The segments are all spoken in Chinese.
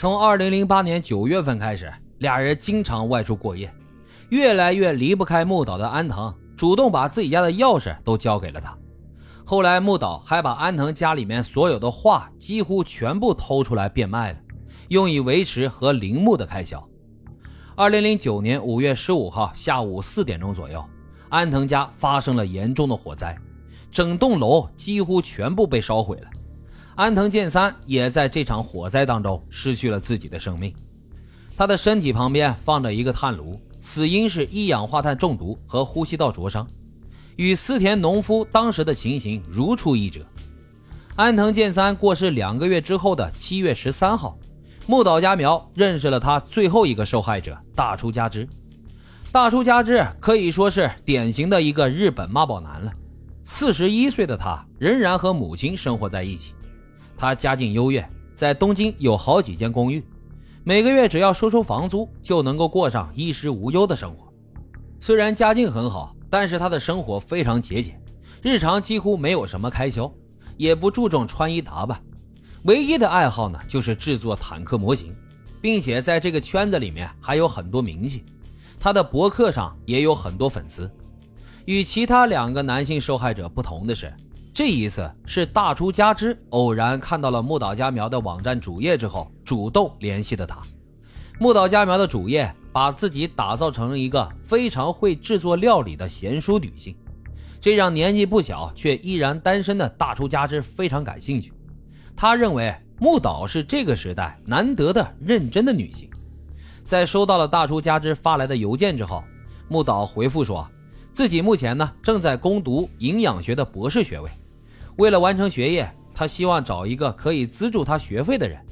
从二零零八年九月份开始，俩人经常外出过夜，越来越离不开木岛的安藤主动把自己家的钥匙都交给了他。后来，木岛还把安藤家里面所有的画几乎全部偷出来变卖了，用以维持和铃木的开销。二零零九年五月十五号下午四点钟左右，安藤家发生了严重的火灾，整栋楼几乎全部被烧毁了。安藤健三也在这场火灾当中失去了自己的生命，他的身体旁边放着一个炭炉，死因是一氧化碳中毒和呼吸道灼伤。与思田农夫当时的情形如出一辙。安藤健三过世两个月之后的七月十三号，木岛佳苗认识了他最后一个受害者大出家之。大出家之可以说是典型的一个日本妈宝男了。四十一岁的他仍然和母亲生活在一起。他家境优越，在东京有好几间公寓，每个月只要收收房租就能够过上衣食无忧的生活。虽然家境很好。但是他的生活非常节俭，日常几乎没有什么开销，也不注重穿衣打扮，唯一的爱好呢就是制作坦克模型，并且在这个圈子里面还有很多名气。他的博客上也有很多粉丝。与其他两个男性受害者不同的是，这一次是大出家之偶然看到了木岛佳苗的网站主页之后，主动联系的他。木岛佳苗的主页。把自己打造成一个非常会制作料理的贤淑女性，这让年纪不小却依然单身的大出家之非常感兴趣。他认为木岛是这个时代难得的认真的女性。在收到了大出家之发来的邮件之后，木岛回复说，自己目前呢正在攻读营养学的博士学位，为了完成学业，他希望找一个可以资助他学费的人。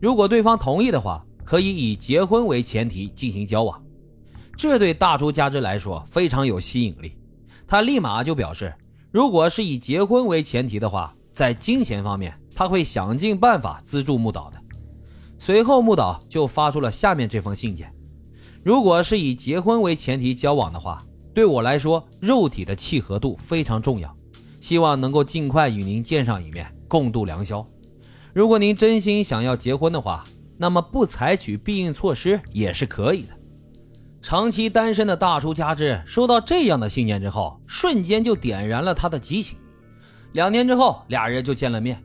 如果对方同意的话。可以以结婚为前提进行交往，这对大出家之来说非常有吸引力。他立马就表示，如果是以结婚为前提的话，在金钱方面他会想尽办法资助木岛的。随后，木岛就发出了下面这封信件：如果是以结婚为前提交往的话，对我来说，肉体的契合度非常重要，希望能够尽快与您见上一面，共度良宵。如果您真心想要结婚的话。那么不采取避孕措施也是可以的。长期单身的大出家之收到这样的信件之后，瞬间就点燃了他的激情。两年之后，俩人就见了面。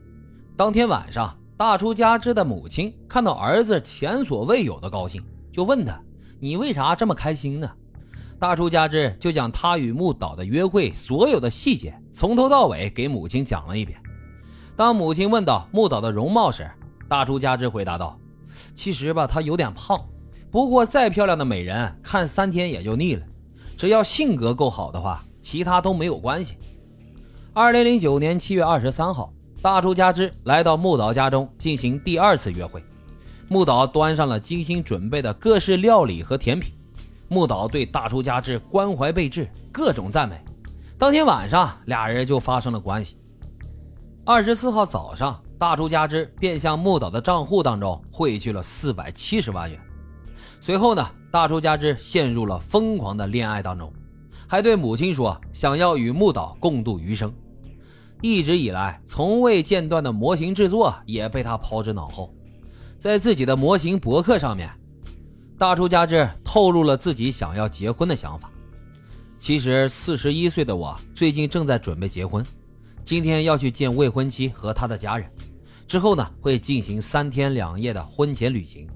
当天晚上，大出家之的母亲看到儿子前所未有的高兴，就问他：“你为啥这么开心呢？”大出家之就将他与木岛的约会所有的细节从头到尾给母亲讲了一遍。当母亲问到木岛的容貌时，大出家之回答道。其实吧，她有点胖，不过再漂亮的美人看三天也就腻了。只要性格够好的话，其他都没有关系。二零零九年七月二十三号，大出家之来到木岛家中进行第二次约会。木岛端上了精心准备的各式料理和甜品。木岛对大出家之关怀备至，各种赞美。当天晚上，俩人就发生了关系。二十四号早上。大出家之便向木岛的账户当中汇去了四百七十万元。随后呢，大出家之陷入了疯狂的恋爱当中，还对母亲说想要与木岛共度余生。一直以来从未间断的模型制作也被他抛之脑后。在自己的模型博客上面，大出家之透露了自己想要结婚的想法。其实四十一岁的我最近正在准备结婚，今天要去见未婚妻和她的家人。之后呢，会进行三天两夜的婚前旅行。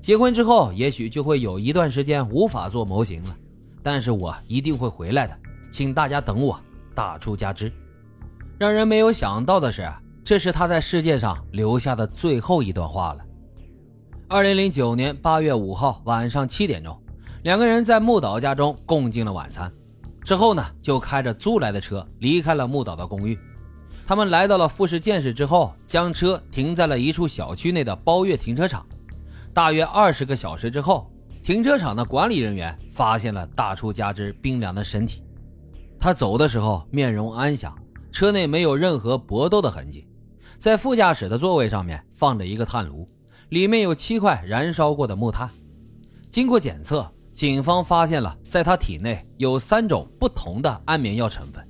结婚之后，也许就会有一段时间无法做模型了，但是我一定会回来的，请大家等我。大出家之，让人没有想到的是，这是他在世界上留下的最后一段话了。二零零九年八月五号晚上七点钟，两个人在木岛家中共进了晚餐，之后呢，就开着租来的车离开了木岛的公寓。他们来到了富士见识之后，将车停在了一处小区内的包月停车场。大约二十个小时之后，停车场的管理人员发现了大出家之冰凉的身体。他走的时候面容安详，车内没有任何搏斗的痕迹。在副驾驶的座位上面放着一个炭炉，里面有七块燃烧过的木炭。经过检测，警方发现了在他体内有三种不同的安眠药成分。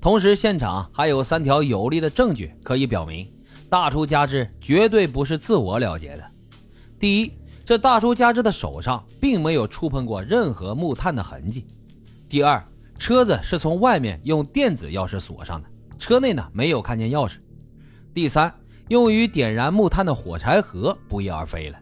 同时，现场还有三条有力的证据可以表明，大出家之绝对不是自我了结的。第一，这大叔加之的手上并没有触碰过任何木炭的痕迹；第二，车子是从外面用电子钥匙锁上的，车内呢没有看见钥匙；第三，用于点燃木炭的火柴盒不翼而飞了。